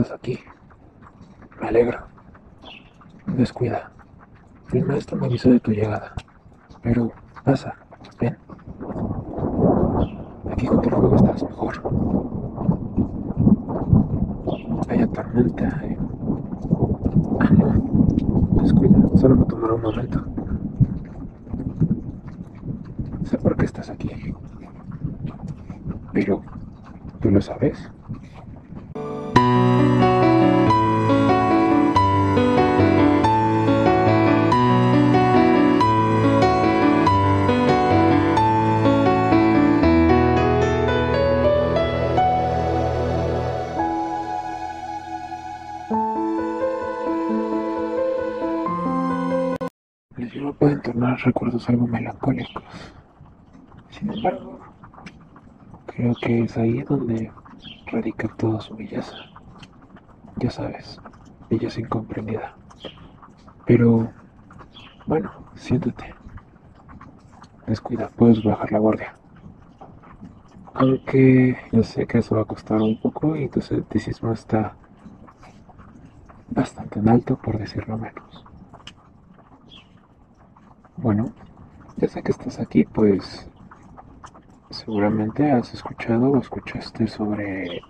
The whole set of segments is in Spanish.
estás aquí. Me alegro. Descuida. El maestro me avisó de tu llegada. Pero pasa, ven. Aquí junto al fuego estás mejor. Hay tormenta. Eh. Ah, no. Descuida, solo me tomará un momento. Sé por qué estás aquí. Pero, ¿tú lo sabes? Recuerdos algo melancólicos. Sin embargo, creo que es ahí donde radica toda su belleza. Ya sabes, belleza incomprendida. Pero, bueno, siéntate. Descuida, puedes bajar la guardia. Aunque yo sé que eso va a costar un poco y tu escepticismo está bastante en alto, por decirlo menos. Bueno, sé que estás aquí, pues seguramente has escuchado o escuchaste sobre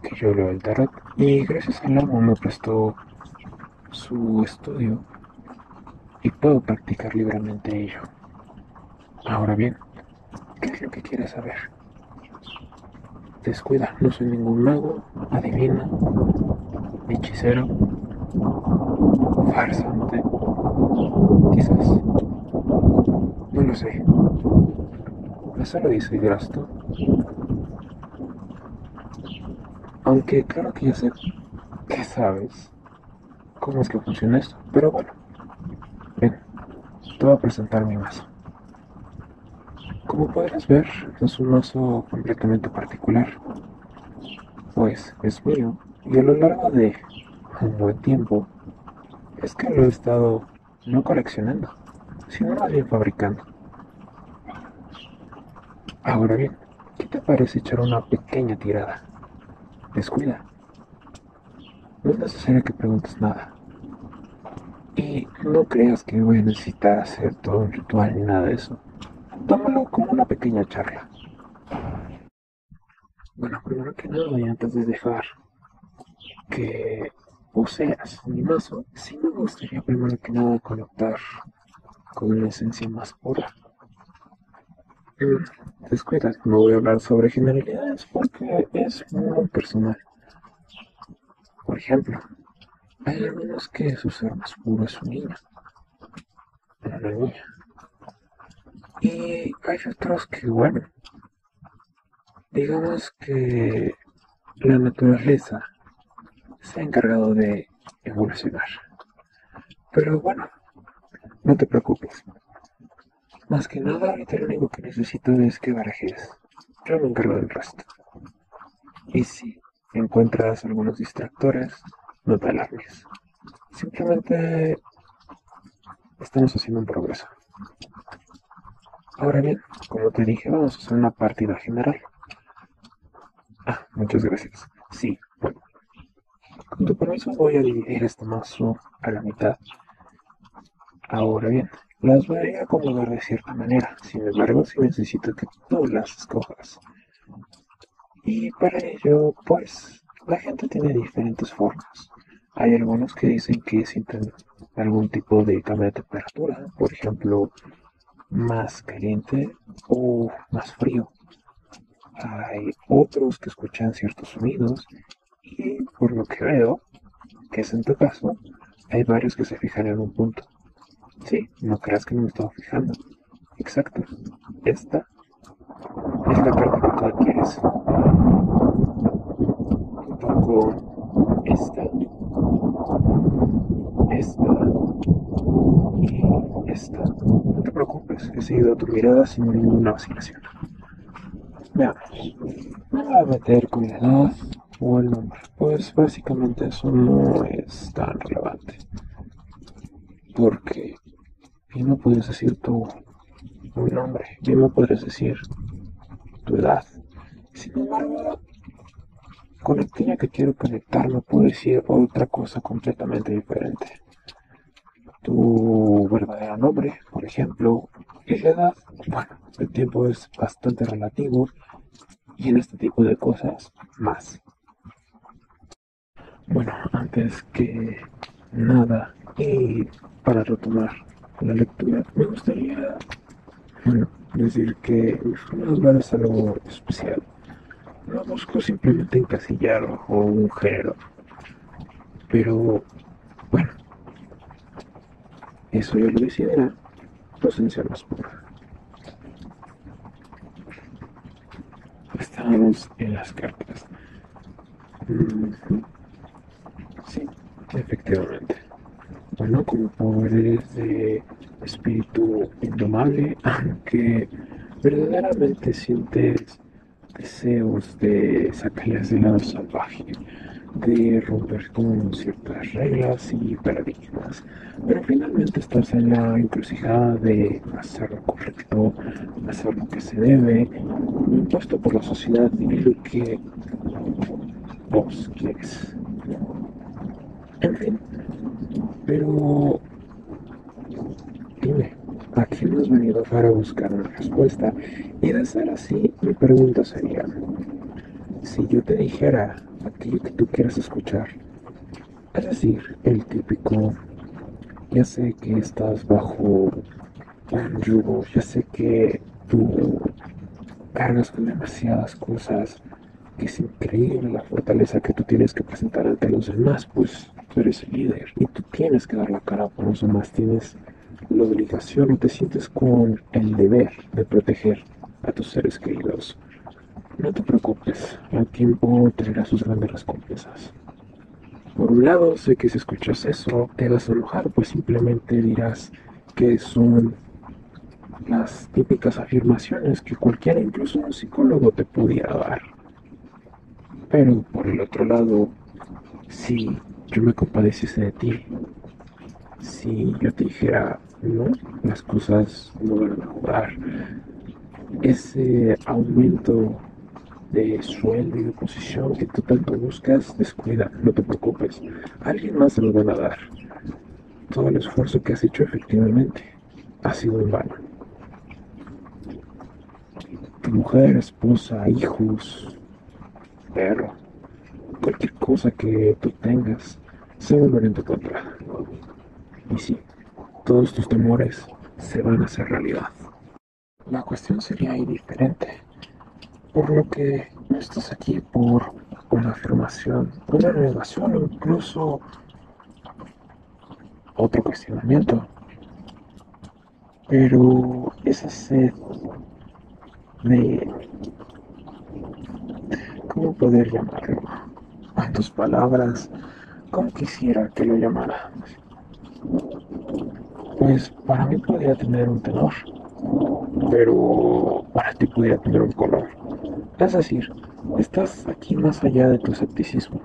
que yo leo el tarot y gracias al amo me prestó su estudio y puedo practicar libremente ello. Ahora bien, ¿qué es lo que quieres saber? Descuida, no soy ningún mago, adivino, hechicero, farsante, quizás. No lo sé. Eso lo dice Grasto. Aunque claro que ya sé que sabes cómo es que funciona esto. Pero bueno, ven, te voy a presentar mi mazo. Como podrás ver, es un mazo completamente particular. Pues es mío y a lo largo de un buen tiempo es que lo he estado no coleccionando, sino más bien fabricando. Ahora bien, ¿qué te parece echar una pequeña tirada? Descuida. No es necesario que preguntes nada. Y no creas que voy a necesitar hacer todo un ritual ni nada de eso. Tómalo como una pequeña charla. Bueno, primero que nada, y antes de dejar que poseas mi mazo, sí me gustaría primero que nada conectar con una esencia más pura. Descuida, no voy a hablar sobre generalidades porque es muy personal. Por ejemplo, hay algunos que su ser más puro es su niña, una niña. Y hay otros que, bueno, digamos que la naturaleza se ha encargado de evolucionar. Pero bueno, no te preocupes. Más que nada, lo único que necesito es que barajes. Yo me encargo del resto. Y si encuentras algunos distractores, no te alarmes. Simplemente estamos haciendo un progreso. Ahora bien, como te dije, vamos a hacer una partida general. Ah, muchas gracias. Sí. Con tu permiso voy a dividir este mazo a la mitad. Ahora bien, las voy a acomodar de cierta manera. Sin embargo, si necesito que tú las escojas. Y para ello, pues, la gente tiene diferentes formas. Hay algunos que dicen que sienten algún tipo de cambio de temperatura, por ejemplo, más caliente o más frío. Hay otros que escuchan ciertos sonidos y por lo que veo, que es en tu caso, hay varios que se fijan en un punto. Sí, no creas que no me estaba fijando. Exacto. Esta es la carta que tú adquieres. Junto con esta, esta y esta. No te preocupes, he seguido tu mirada sin ninguna vacilación. Veamos. Me voy a meter con la edad o el nombre. Pues básicamente eso no es tan relevante. Porque bien no puedes decir tu, nombre, bien no podrías decir tu edad. Sin embargo, con aquella que quiero conectarme puedo decir otra cosa completamente diferente. Tu verdadero nombre, por ejemplo, y edad, bueno, el tiempo es bastante relativo y en este tipo de cosas más. Bueno, antes que nada, y para retomar la lectura, me gustaría decir que forma es algo especial. No busco simplemente encasillar o un género. Pero, bueno, eso ya lo decidirá los ancianos por. Estamos en las cartas. Sí, efectivamente. Bueno, como poderes de espíritu indomable, aunque verdaderamente sientes deseos de sacarles del lado salvaje, de romper con ciertas reglas y paradigmas, pero finalmente estás en la encrucijada de hacer lo correcto, hacer lo que se debe, impuesto por la sociedad y lo que vos quieres. En fin, pero dime, ¿a quién has venido para buscar una respuesta? Y de ser así, mi pregunta sería, si yo te dijera aquello que tú quieras escuchar, es decir, el típico, ya sé que estás bajo un yugo, ya sé que tú cargas con demasiadas cosas, que es increíble la fortaleza que tú tienes que presentar ante los demás, pues tú eres el líder y tú tienes que dar la cara por los demás, tienes la obligación te sientes con el deber de proteger a tus seres queridos. No te preocupes, el tiempo traerá sus grandes recompensas. Por un lado, sé que si escuchas eso te vas a enojar, pues simplemente dirás que son las típicas afirmaciones que cualquiera, incluso un psicólogo, te pudiera dar. Pero por el otro lado, si yo me compadeciese de ti, si yo te dijera, no, las cosas no van a mejorar, ese aumento de sueldo y de posición que tú tanto buscas, descuida, no te preocupes, alguien más se lo van a dar. Todo el esfuerzo que has hecho efectivamente ha sido en vano. Tu mujer, esposa, hijos, perro, cualquier cosa que tú tengas se volverá en tu contra. Y sí, todos tus temores se van a hacer realidad. La cuestión sería indiferente, por lo que no estás aquí por una afirmación, una negación o incluso otro cuestionamiento. Pero esa sed de... ¿Cómo poder llamarlo? Palabras, ¿cómo quisiera que lo llamara? Pues para mí podría tener un tenor, pero para ti podría tener un color. Es decir, estás aquí más allá de tu escepticismo.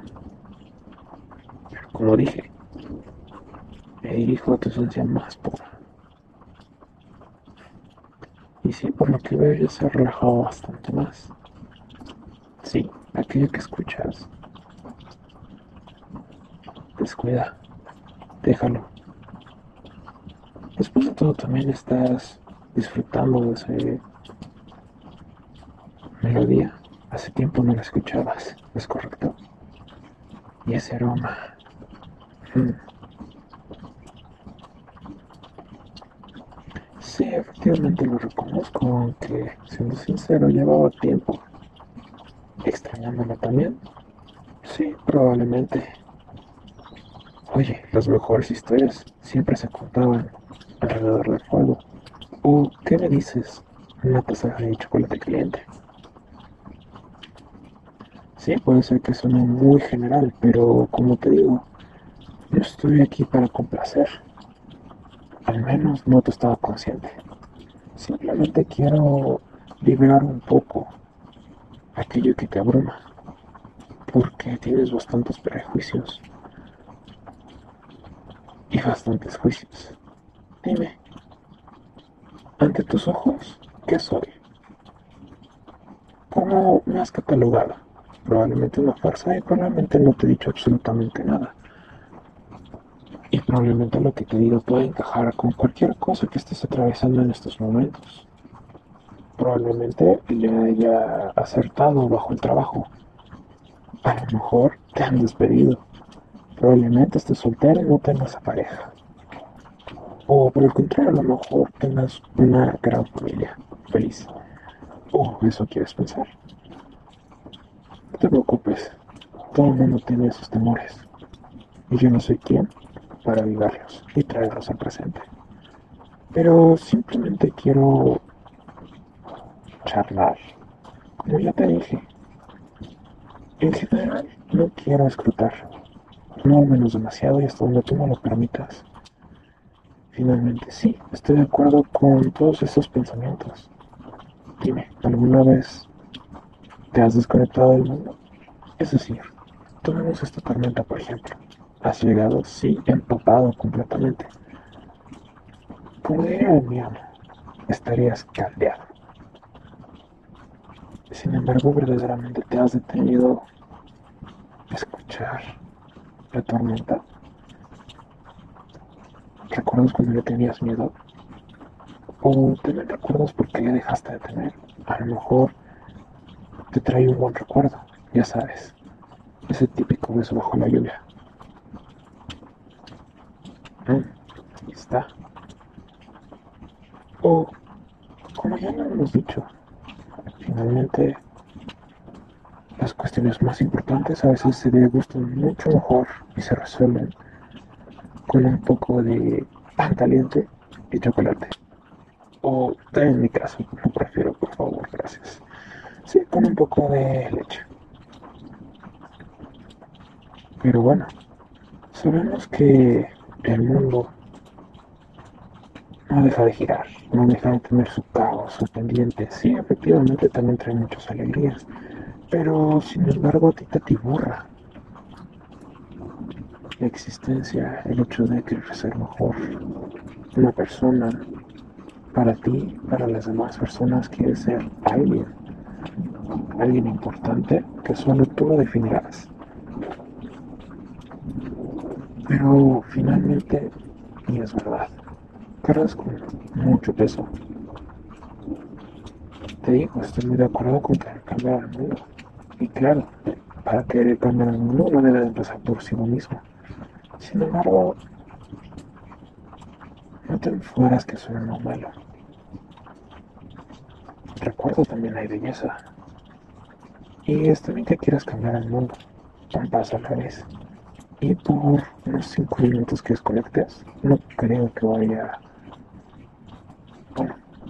Como dije, me dirijo a tu esencia más pura. Y sí, por lo que veo ya se ha relajado bastante más. Sí, aquello que escuchas. Descuida, déjalo. Después de todo también estás disfrutando de esa melodía. Hace tiempo no la escuchabas, ¿es correcto? Y ese aroma. Mm. Sí, efectivamente lo reconozco, aunque siendo sincero llevaba tiempo extrañándola también. Sí, probablemente. Oye, las mejores historias siempre se contaban alrededor del fuego. ¿O qué me dices? Una taza de chocolate caliente. Sí, puede ser que suene muy general, pero como te digo, yo estoy aquí para complacer. Al menos no te estaba consciente. Simplemente quiero liberar un poco aquello que te abruma, porque tienes bastantes prejuicios y bastantes juicios. Dime, ante tus ojos, ¿qué soy? ¿Cómo me has catalogado? probablemente una farsa y probablemente no te he dicho absolutamente nada. Y probablemente lo que te digo puede encajar con cualquier cosa que estés atravesando en estos momentos. Probablemente le haya acertado bajo el trabajo. A lo mejor te han despedido. Probablemente estés soltero y no tengas a pareja. O por el contrario, a lo mejor tengas una gran familia feliz. O eso quieres pensar. No te preocupes, todo el mundo tiene esos temores. Y yo no soy quien para avivarlos y traerlos al presente. Pero simplemente quiero charlar. Como ya te dije, en general no quiero escrutar. No menos demasiado y hasta donde tú me lo permitas. Finalmente sí, estoy de acuerdo con todos esos pensamientos. Dime, ¿alguna vez ¿Te has desconectado del mundo? Es decir, tomemos esta tormenta por ejemplo. Has llegado, sí, empapado completamente. Como mi amo, estarías caldeado. Sin embargo, verdaderamente te has detenido a escuchar la tormenta. ¿Recuerdas cuando le tenías miedo? ¿O también recuerdas por qué le dejaste de tener? A lo mejor te trae un buen recuerdo, ya sabes, ese típico beso bajo la lluvia. Mm, está. O, como ya lo hemos dicho, finalmente cuestiones más importantes a veces se degustan mucho mejor y se resuelven con un poco de pan caliente y chocolate. O en mi caso, lo prefiero, por favor, gracias. Sí, con un poco de leche. Pero bueno, sabemos que el mundo no deja de girar, no deja de tener su caos, su pendiente. Sí, efectivamente también trae muchas alegrías, pero sin embargo a ti te atiburra la existencia, el hecho de querer ser mejor, una persona, para ti, para las demás personas, quieres ser alguien alguien importante que solo tú lo definirás. Pero finalmente, y es verdad, cargas con mucho peso. Te digo, estoy muy de acuerdo con querer cambiar el mundo. Y claro, para querer cambiar el mundo uno debe empezar por sí mismo. Sin embargo, no te enfueras que soy un malo. Recuerdo también hay belleza y está bien que quieras cambiar el mundo, un paso a la vez. Y por unos 5 minutos que desconectes, no creo que vaya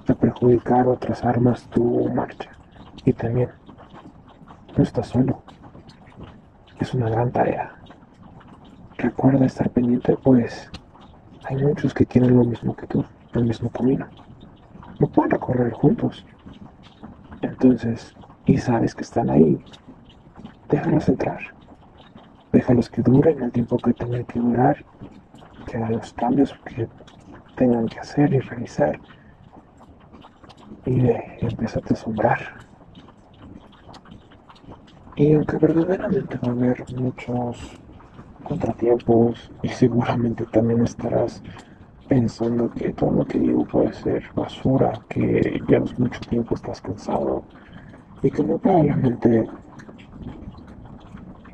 a perjudicar o atrasar más tu marcha. Y también, no estás solo. Es una gran tarea. Recuerda estar pendiente, pues hay muchos que quieren lo mismo que tú, el mismo camino. No pueden recorrer juntos. Entonces, y sabes que están ahí, déjalos entrar. Déjalos que duren el tiempo que tengan que durar, que hagan los cambios que tengan que hacer y realizar. Y eh, empieza a asombrar. Y aunque verdaderamente va a haber muchos contratiempos y seguramente también estarás pensando que todo lo que digo puede ser basura, que ya no es mucho tiempo estás cansado, y que muy probablemente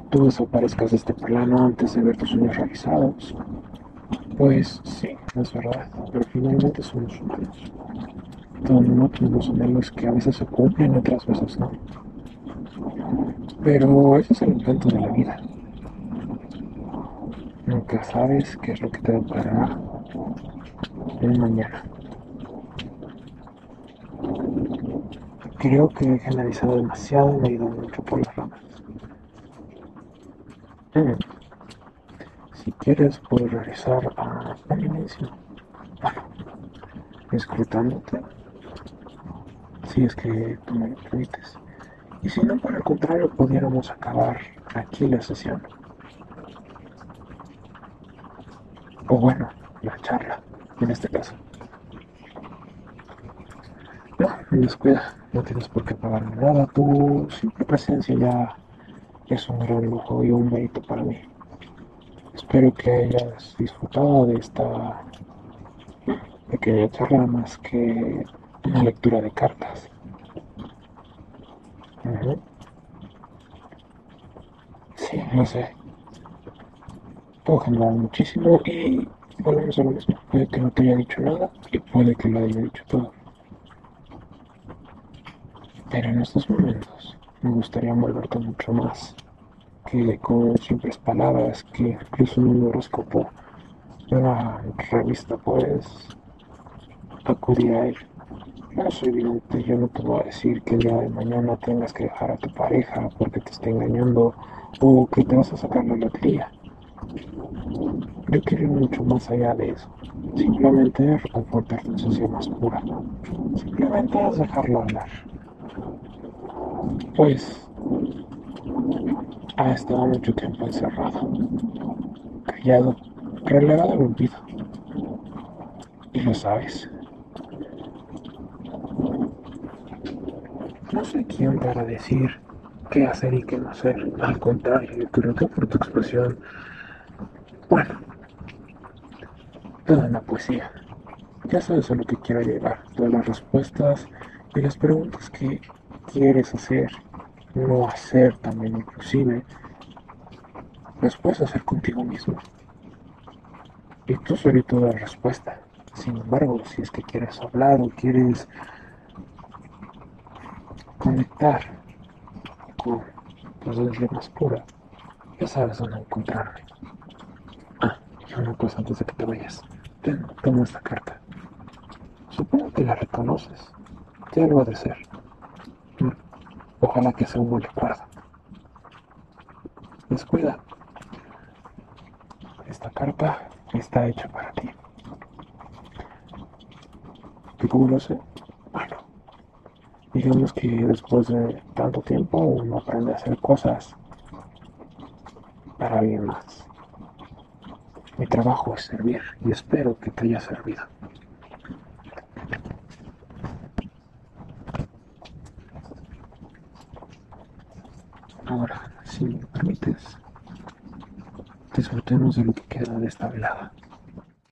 tú desaparezcas de este plano antes de ver tus sueños realizados. Pues sí, es verdad, pero finalmente somos humanos. Todo el mundo tenemos anhelos que a veces se cumplen otras veces no. Pero ese es el encanto de la vida. Nunca sabes qué es lo que te deparará en mañana. Creo que he generalizado demasiado y he ido mucho por las ramas. Mm. Si quieres, puedo regresar a un inicio. Bueno, escrutándote. Si es que tú me lo permites. Y si no, por el contrario, pudiéramos acabar aquí la sesión. O bueno, la charla, en este caso. No, descuida no tienes por qué pagar nada, tu simple presencia ya es un gran lujo y un mérito para mí. Espero que hayas disfrutado de esta pequeña charla más que una lectura de cartas. Sí, no sé. Puedo generar muchísimo y volvemos a lo mismo. Puede que no te haya dicho nada y puede que lo haya dicho todo. Pero en estos momentos me gustaría envolverte mucho más que con simples palabras, que incluso un horóscopo una revista puedes acudir a él. No soy yo no te voy a decir que el día de mañana tengas que dejar a tu pareja porque te está engañando o que te vas a sacar la lotería. Yo quiero ir mucho más allá de eso. Simplemente reconfortar tu esencia más pura. Simplemente es dejarlo hablar. Pues ha estado mucho tiempo encerrado, callado, relegado al olvido. Y lo sabes. No sé quién para decir qué hacer y qué no hacer. Al contrario, yo creo que por tu expresión, bueno, toda una poesía. Ya sabes a lo que quiero llegar, todas las respuestas y las preguntas que quieres hacer, no hacer también inclusive, las puedes hacer contigo mismo. Y tú solito la respuesta. Sin embargo, si es que quieres hablar o quieres conectar con tu esencia más pura, ya sabes dónde encontrarme. Ah, una cosa antes de que te vayas. Ten, esta carta. Supongo que la reconoces. Ya lo ha de ser. Ojalá que sea un buen recuerdo. Descuida. Esta carta está hecha para ti. ¿Y cómo lo sé? Digamos que después de tanto tiempo uno aprende a hacer cosas para alguien más. Mi trabajo es servir y espero que te haya servido. Ahora, si me permites, disfrutemos de lo que queda de esta velada.